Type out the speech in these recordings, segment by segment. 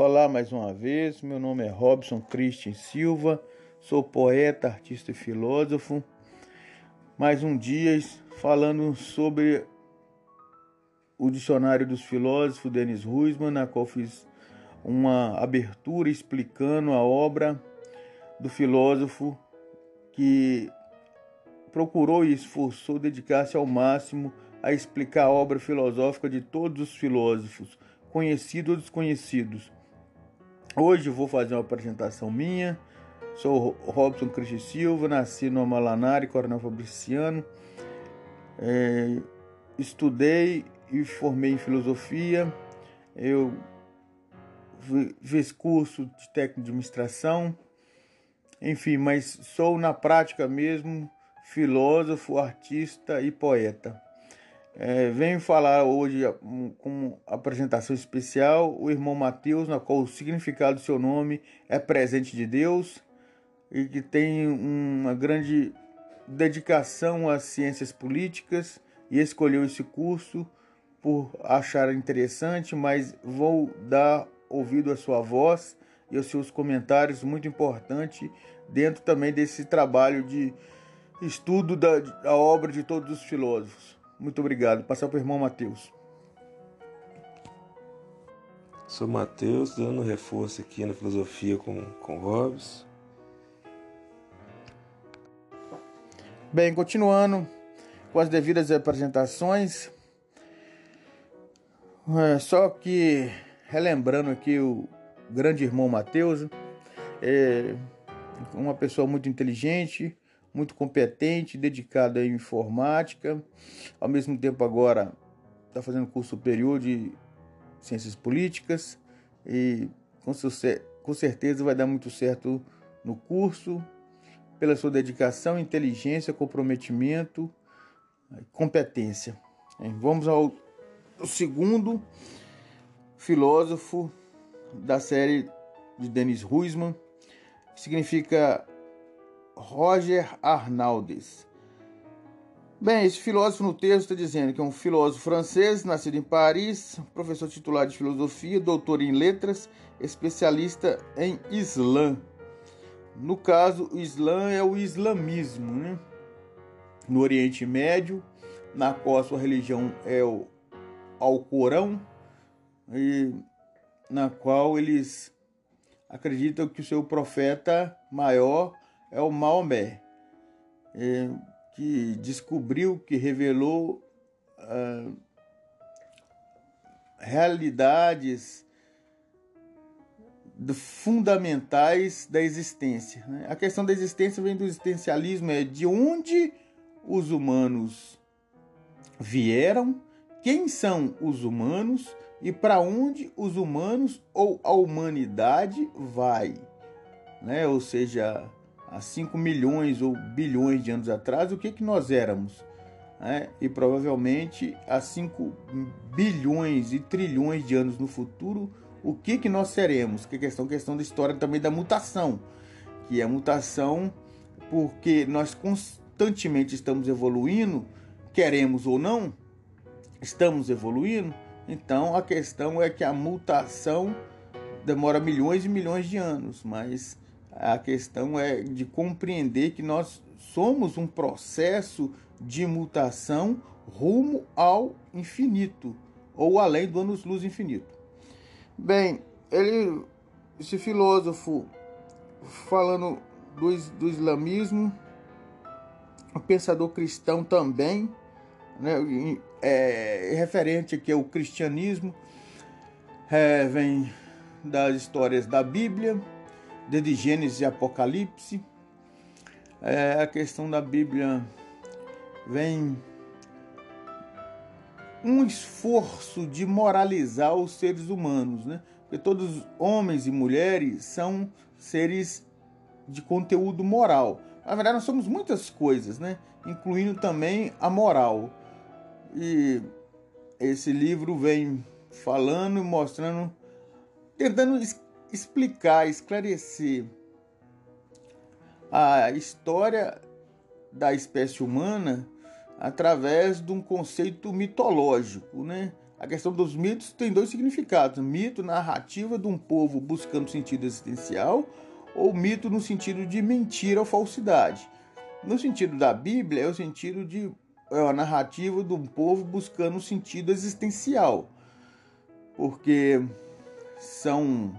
Olá mais uma vez, meu nome é Robson Christian Silva, sou poeta, artista e filósofo. Mais um dia falando sobre o Dicionário dos Filósofos, Denis Ruisman, na qual fiz uma abertura explicando a obra do filósofo que procurou e esforçou dedicar-se ao máximo a explicar a obra filosófica de todos os filósofos, conhecidos ou desconhecidos Hoje vou fazer uma apresentação minha. Sou Robson Cristi Silva, nasci no Amalanari, Coronel Fabriciano. É, estudei e formei em filosofia. Eu fiz curso de técnico de administração. Enfim, mas sou na prática mesmo filósofo, artista e poeta. É, venho falar hoje com apresentação especial o irmão Mateus, na qual o significado do seu nome é presente de Deus e que tem uma grande dedicação às ciências políticas e escolheu esse curso por achar interessante, mas vou dar ouvido à sua voz e aos seus comentários, muito importante dentro também desse trabalho de estudo da, da obra de todos os filósofos. Muito obrigado. Passar para o irmão Matheus. Sou Matheus, dando reforço aqui na filosofia com, com Hobbes. Bem, continuando com as devidas apresentações. É, só que, relembrando aqui o grande irmão Mateus, é uma pessoa muito inteligente, muito competente, dedicado à informática. Ao mesmo tempo, agora está fazendo curso superior de ciências políticas e com, com certeza vai dar muito certo no curso, pela sua dedicação, inteligência, comprometimento, competência. Vamos ao segundo filósofo da série de Denis Ruisman, que significa Roger Arnaldes. Bem, esse filósofo no texto está dizendo que é um filósofo francês, nascido em Paris, professor titular de filosofia, doutor em letras, especialista em Islã. No caso, o Islã é o islamismo, né? No Oriente Médio, na qual a sua religião é o Alcorão, e na qual eles acreditam que o seu profeta maior é o Maomé, é, que descobriu, que revelou ah, realidades fundamentais da existência. Né? A questão da existência vem do existencialismo, é de onde os humanos vieram, quem são os humanos e para onde os humanos ou a humanidade vai. Né? Ou seja, há 5 milhões ou bilhões de anos atrás, o que, que nós éramos? Né? E provavelmente há 5 bilhões e trilhões de anos no futuro, o que, que nós seremos? Que é questão, questão da história também da mutação, que é a mutação porque nós constantemente estamos evoluindo, queremos ou não, estamos evoluindo. Então a questão é que a mutação demora milhões e milhões de anos, mas a questão é de compreender que nós somos um processo de mutação rumo ao infinito, ou além do anos-luz infinito. Bem, ele, esse filósofo, falando do, do islamismo, um pensador cristão também, né, é, referente aqui ao cristianismo, é, vem das histórias da Bíblia, desde Gênesis e Apocalipse. É, a questão da Bíblia vem um esforço de moralizar os seres humanos, né? Porque todos homens e mulheres são seres de conteúdo moral. Na verdade, nós somos muitas coisas, né? Incluindo também a moral. E esse livro vem falando e mostrando, tentando explicar, esclarecer a história da espécie humana através de um conceito mitológico, né? A questão dos mitos tem dois significados: mito, narrativa de um povo buscando sentido existencial, ou mito no sentido de mentira ou falsidade. No sentido da Bíblia, é o sentido de é a narrativa de um povo buscando sentido existencial, porque são,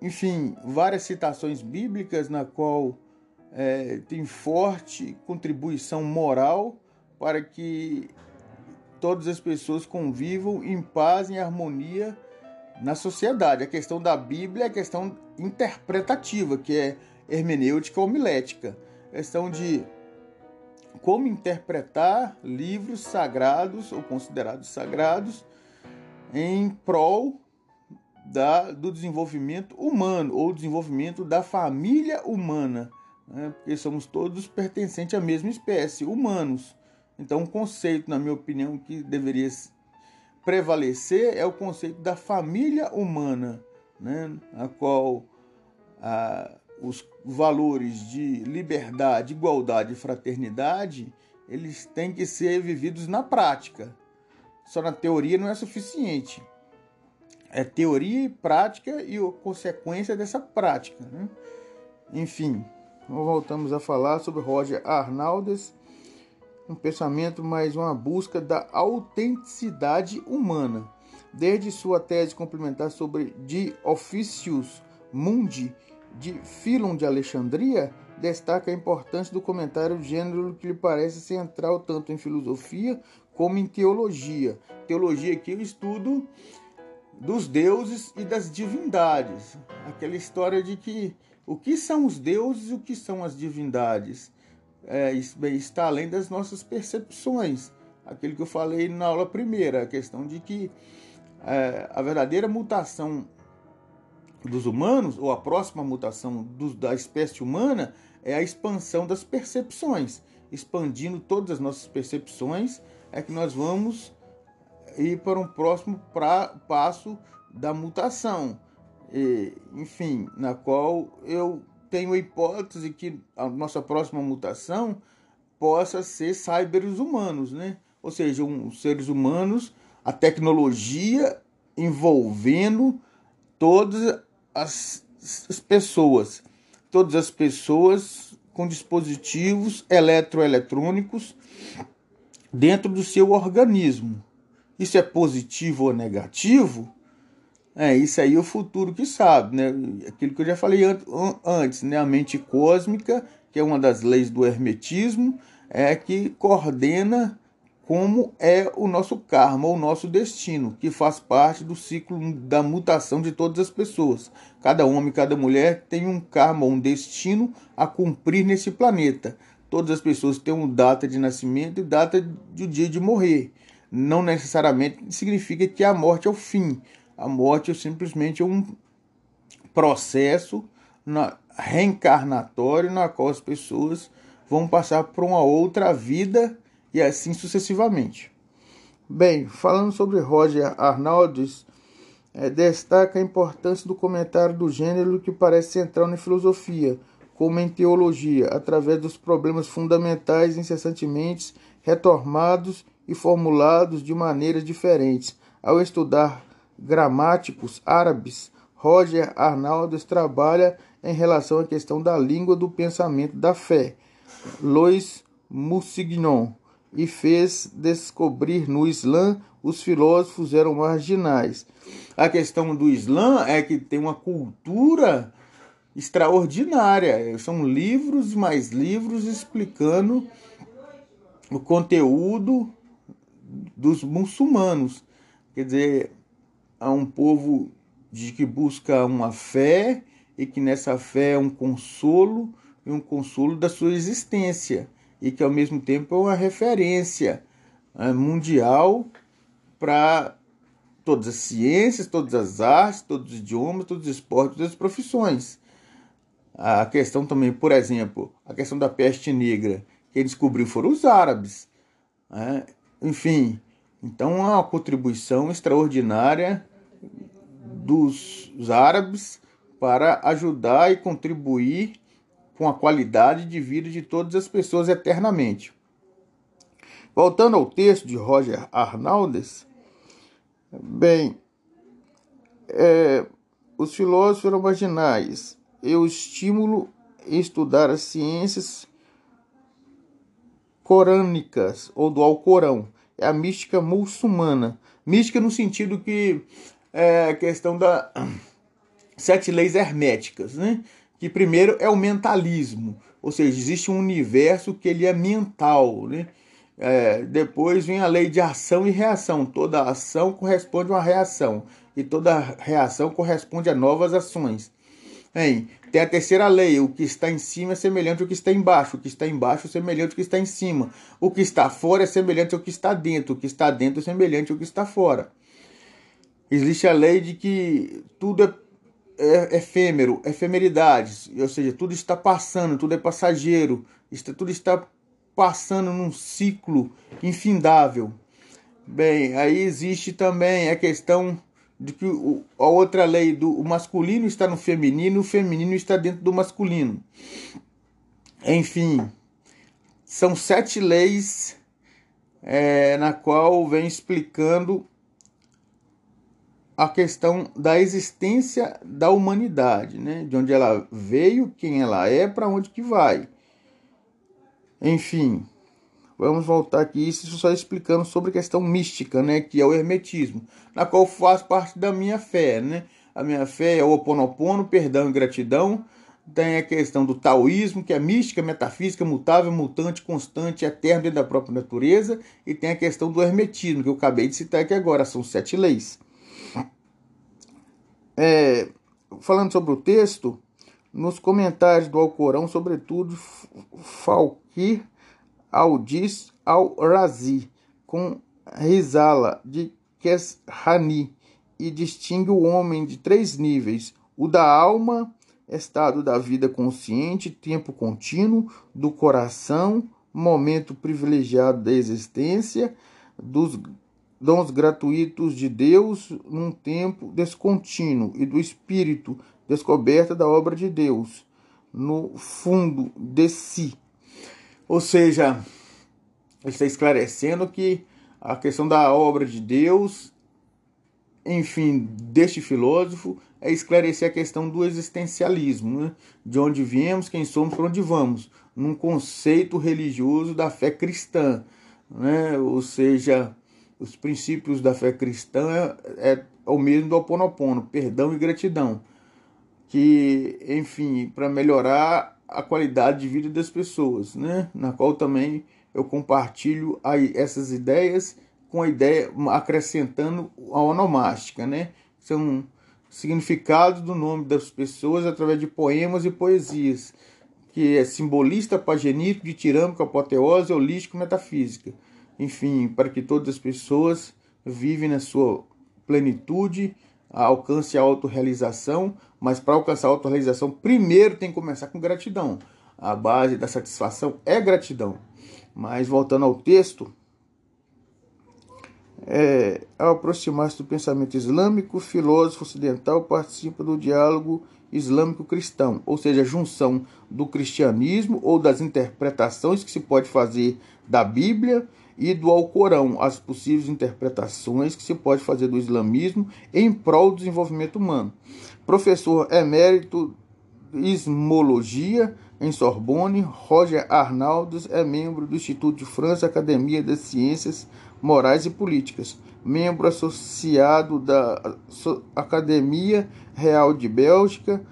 enfim, várias citações bíblicas na qual é, tem forte contribuição moral para que todas as pessoas convivam em paz, em harmonia na sociedade. A questão da Bíblia é a questão interpretativa, que é hermenêutica homilética. A questão de como interpretar livros sagrados ou considerados sagrados em prol da, do desenvolvimento humano ou desenvolvimento da família humana, né? porque somos todos pertencentes à mesma espécie, humanos. Então, um conceito, na minha opinião, que deveria prevalecer é o conceito da família humana, né? a qual a, os valores de liberdade, igualdade e fraternidade, eles têm que ser vividos na prática. Só na teoria não é suficiente. É teoria e prática e a consequência dessa prática. Né? Enfim, voltamos a falar sobre Roger Arnaldes um pensamento mais uma busca da autenticidade humana. Desde sua tese complementar sobre De Officius Mundi, de Filon de Alexandria, destaca a importância do comentário gênero que lhe parece central tanto em filosofia como em teologia. Teologia é o estudo dos deuses e das divindades. Aquela história de que o que são os deuses e o que são as divindades é, está além das nossas percepções. Aquilo que eu falei na aula primeira, a questão de que é, a verdadeira mutação dos humanos, ou a próxima mutação do, da espécie humana, é a expansão das percepções. Expandindo todas as nossas percepções, é que nós vamos ir para um próximo pra, passo da mutação. E, enfim, na qual eu tenho a hipótese que a nossa próxima mutação possa ser cyberes humanos, né? Ou seja, um, seres humanos, a tecnologia envolvendo todas as, as pessoas, todas as pessoas com dispositivos eletroeletrônicos dentro do seu organismo. Isso é positivo ou negativo? É, isso aí é o futuro que sabe, né? Aquilo que eu já falei antes, né? A mente cósmica, que é uma das leis do hermetismo, é que coordena como é o nosso karma, o nosso destino, que faz parte do ciclo da mutação de todas as pessoas. Cada homem, cada mulher tem um karma, um destino a cumprir nesse planeta. Todas as pessoas têm uma data de nascimento e data do dia de morrer. Não necessariamente significa que a morte é o fim, a morte é simplesmente um processo na, reencarnatório na qual as pessoas vão passar por uma outra vida e assim sucessivamente. Bem, falando sobre Roger Arnalds, é, destaca a importância do comentário do gênero que parece central na filosofia, como em teologia, através dos problemas fundamentais incessantemente retomados e formulados de maneiras diferentes. Ao estudar gramáticos árabes, Roger Arnaldes trabalha em relação à questão da língua do pensamento da fé. Louis Moussignon e fez descobrir no Islã os filósofos eram marginais. A questão do Islã é que tem uma cultura extraordinária. São livros mais livros explicando o conteúdo dos muçulmanos. Quer dizer, a um povo de que busca uma fé e que nessa fé é um consolo e um consolo da sua existência e que ao mesmo tempo é uma referência é, mundial para todas as ciências, todas as artes, todos os idiomas, todos os esportes, todas as profissões. A questão também, por exemplo, a questão da peste negra, quem descobriu foram os árabes. Né? Enfim, então é uma contribuição extraordinária dos árabes para ajudar e contribuir com a qualidade de vida de todas as pessoas eternamente. Voltando ao texto de Roger Arnaldes, Bem, é, os filósofos eram marginais. Eu estimulo em estudar as ciências corânicas ou do Alcorão. É a mística muçulmana. Mística no sentido que é questão da sete leis herméticas, né? Que primeiro é o mentalismo, ou seja, existe um universo que ele é mental, né? É, depois vem a lei de ação e reação. Toda ação corresponde a uma reação e toda reação corresponde a novas ações. Tem a terceira lei: o que está em cima é semelhante ao que está embaixo, o que está embaixo é semelhante ao que está em cima, o que está fora é semelhante ao que está dentro, o que está dentro é semelhante ao que está fora. Existe a lei de que tudo é, é efêmero, efemeridades, ou seja, tudo está passando, tudo é passageiro, tudo está passando num ciclo infindável. Bem, aí existe também a questão de que a outra lei do o masculino está no feminino, o feminino está dentro do masculino. Enfim, são sete leis é, na qual vem explicando a questão da existência da humanidade, né? de onde ela veio, quem ela é, para onde que vai. Enfim, Vamos voltar aqui, isso só explicando sobre a questão mística, né, que é o hermetismo, na qual faz parte da minha fé, né? A minha fé é o oponopono, perdão e gratidão. Tem a questão do taoísmo, que é mística, metafísica, mutável, mutante, constante, eterno dentro da própria natureza. E tem a questão do hermetismo, que eu acabei de citar aqui agora, são sete leis. É, falando sobre o texto, nos comentários do Alcorão, sobretudo, Falkir Aldis al-Razi, com Rizala de Keshani, e distingue o homem de três níveis: o da alma, estado da vida consciente, tempo contínuo, do coração, momento privilegiado da existência, dos dons gratuitos de Deus num tempo descontínuo, e do espírito, descoberta da obra de Deus, no fundo de si ou seja, está esclarecendo que a questão da obra de Deus, enfim, deste filósofo, é esclarecer a questão do existencialismo, né? de onde viemos, quem somos, para onde vamos, num conceito religioso da fé cristã, né? ou seja, os princípios da fé cristã é, é o mesmo do Oponopono, perdão e gratidão, que, enfim, para melhorar a qualidade de vida das pessoas, né? na qual também eu compartilho aí essas ideias com a ideia acrescentando a onomástica, né? São significados do nome das pessoas através de poemas e poesias, que é simbolista, pagenítico, ditirâmico, apoteose, holístico, metafísica. Enfim, para que todas as pessoas vivem na sua plenitude, alcance a autorrealização, mas para alcançar a autorrealização, primeiro tem que começar com gratidão. A base da satisfação é gratidão. Mas voltando ao texto, é, ao aproximar-se do pensamento islâmico, o filósofo ocidental participa do diálogo islâmico-cristão, ou seja, junção do cristianismo ou das interpretações que se pode fazer da Bíblia e do Alcorão, as possíveis interpretações que se pode fazer do islamismo em prol do desenvolvimento humano. Professor emérito Ismologia em Sorbonne, Roger Arnaldos é membro do Instituto de França Academia das Ciências Morais e Políticas, membro associado da Academia Real de Bélgica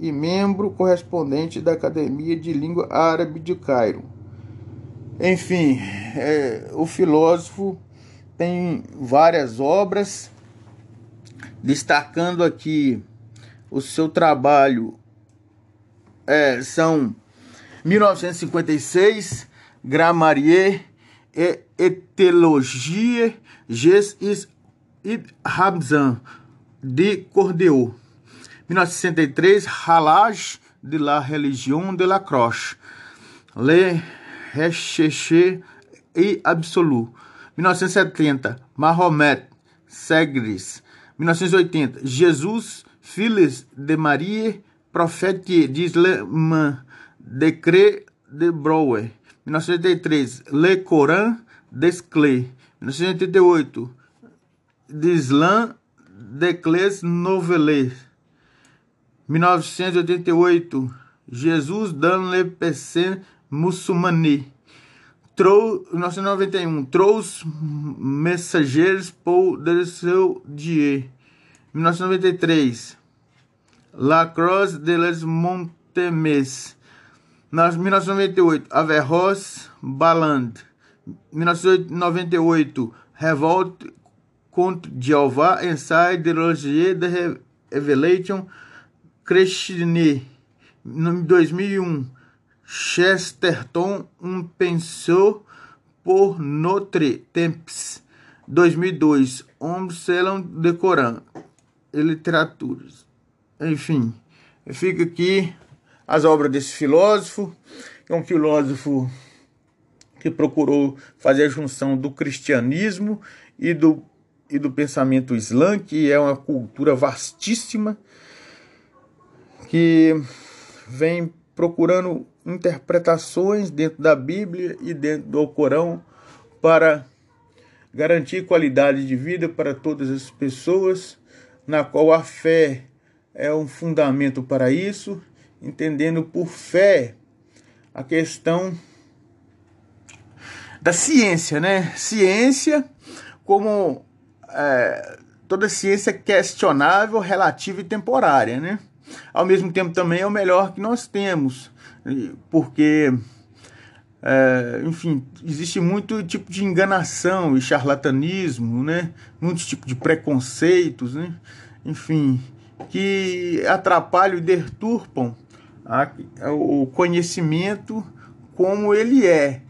e membro correspondente da Academia de Língua Árabe de Cairo. Enfim, é, o filósofo tem várias obras, destacando aqui o seu trabalho é, são 1956, Grammarier et Etelogie Ges id Hamzan de Cordeau. 1963, Halage de la Religion de la Croche. Le Recherche e Absolu. 1970, Mahomet, Segres. 1980, Jesus, Filhos de Maria, Profete d'Islam, Decret de Brouwer. 1983, Le Coran, Desclé. 1988, d'Islam Decles Nouvelles, 1988, Jesus dans le muçulmane, 1991, Trouxe Messageiros pour de seu Dieu, 1993, La Croix de les Montemes, 1998, Averroes Baland, 1998, Revolte contre Jeová, Ensaio de Logier de Revelation, Krishne, 2001, Chesterton, um pensou por Notre Temps, 2002, Homens Selam de Coran, e Literaturas. Enfim, fica aqui as obras desse filósofo, é um filósofo que procurou fazer a junção do cristianismo e do, e do pensamento islã, que é uma cultura vastíssima, que vem procurando interpretações dentro da Bíblia e dentro do Corão para garantir qualidade de vida para todas as pessoas, na qual a fé é um fundamento para isso, entendendo por fé a questão da ciência, né? Ciência como é, toda ciência é questionável, relativa e temporária, né? Ao mesmo tempo também é o melhor que nós temos, porque, é, enfim, existe muito tipo de enganação e charlatanismo, né? Muitos tipos de preconceitos, né? Enfim, que atrapalham e deturpam a, o conhecimento como ele é,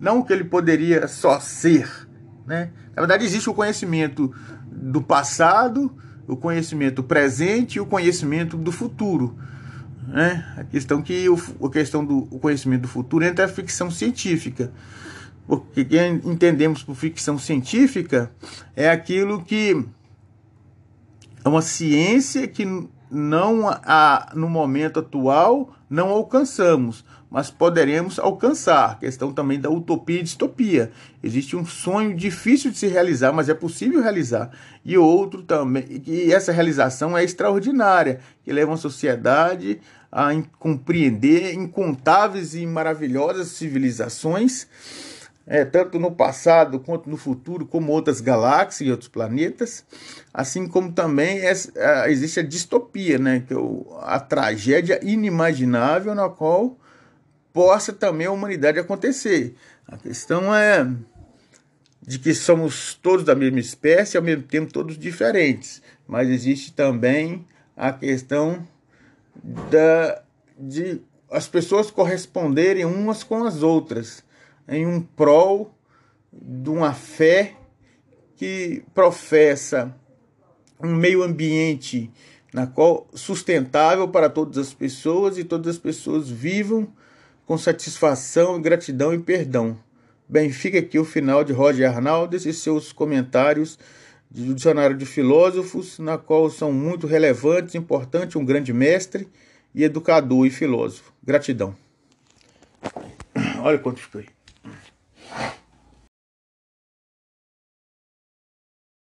não o que ele poderia só ser, né? Na verdade, existe o conhecimento do passado, o conhecimento presente e o conhecimento do futuro. Né? A questão que o, a questão do o conhecimento do futuro entra a ficção científica. Porque quem entendemos por ficção científica é aquilo que é uma ciência que não a, no momento atual não alcançamos, mas poderemos alcançar. Questão também da utopia e distopia. Existe um sonho difícil de se realizar, mas é possível realizar. E outro também, e essa realização é extraordinária, que leva a sociedade a compreender incontáveis e maravilhosas civilizações é, tanto no passado quanto no futuro, como outras galáxias e outros planetas, assim como também existe a distopia, né, que é a tragédia inimaginável na qual possa também a humanidade acontecer. A questão é de que somos todos da mesma espécie, ao mesmo tempo todos diferentes, mas existe também a questão da, de as pessoas corresponderem umas com as outras em um prol de uma fé que professa um meio ambiente na qual sustentável para todas as pessoas e todas as pessoas vivam com satisfação, gratidão e perdão. Bem, fica aqui o final de Roger Arnaldes e seus comentários do Dicionário de Filósofos, na qual são muito relevantes, importante, um grande mestre e educador e filósofo. Gratidão. Olha quanto foi.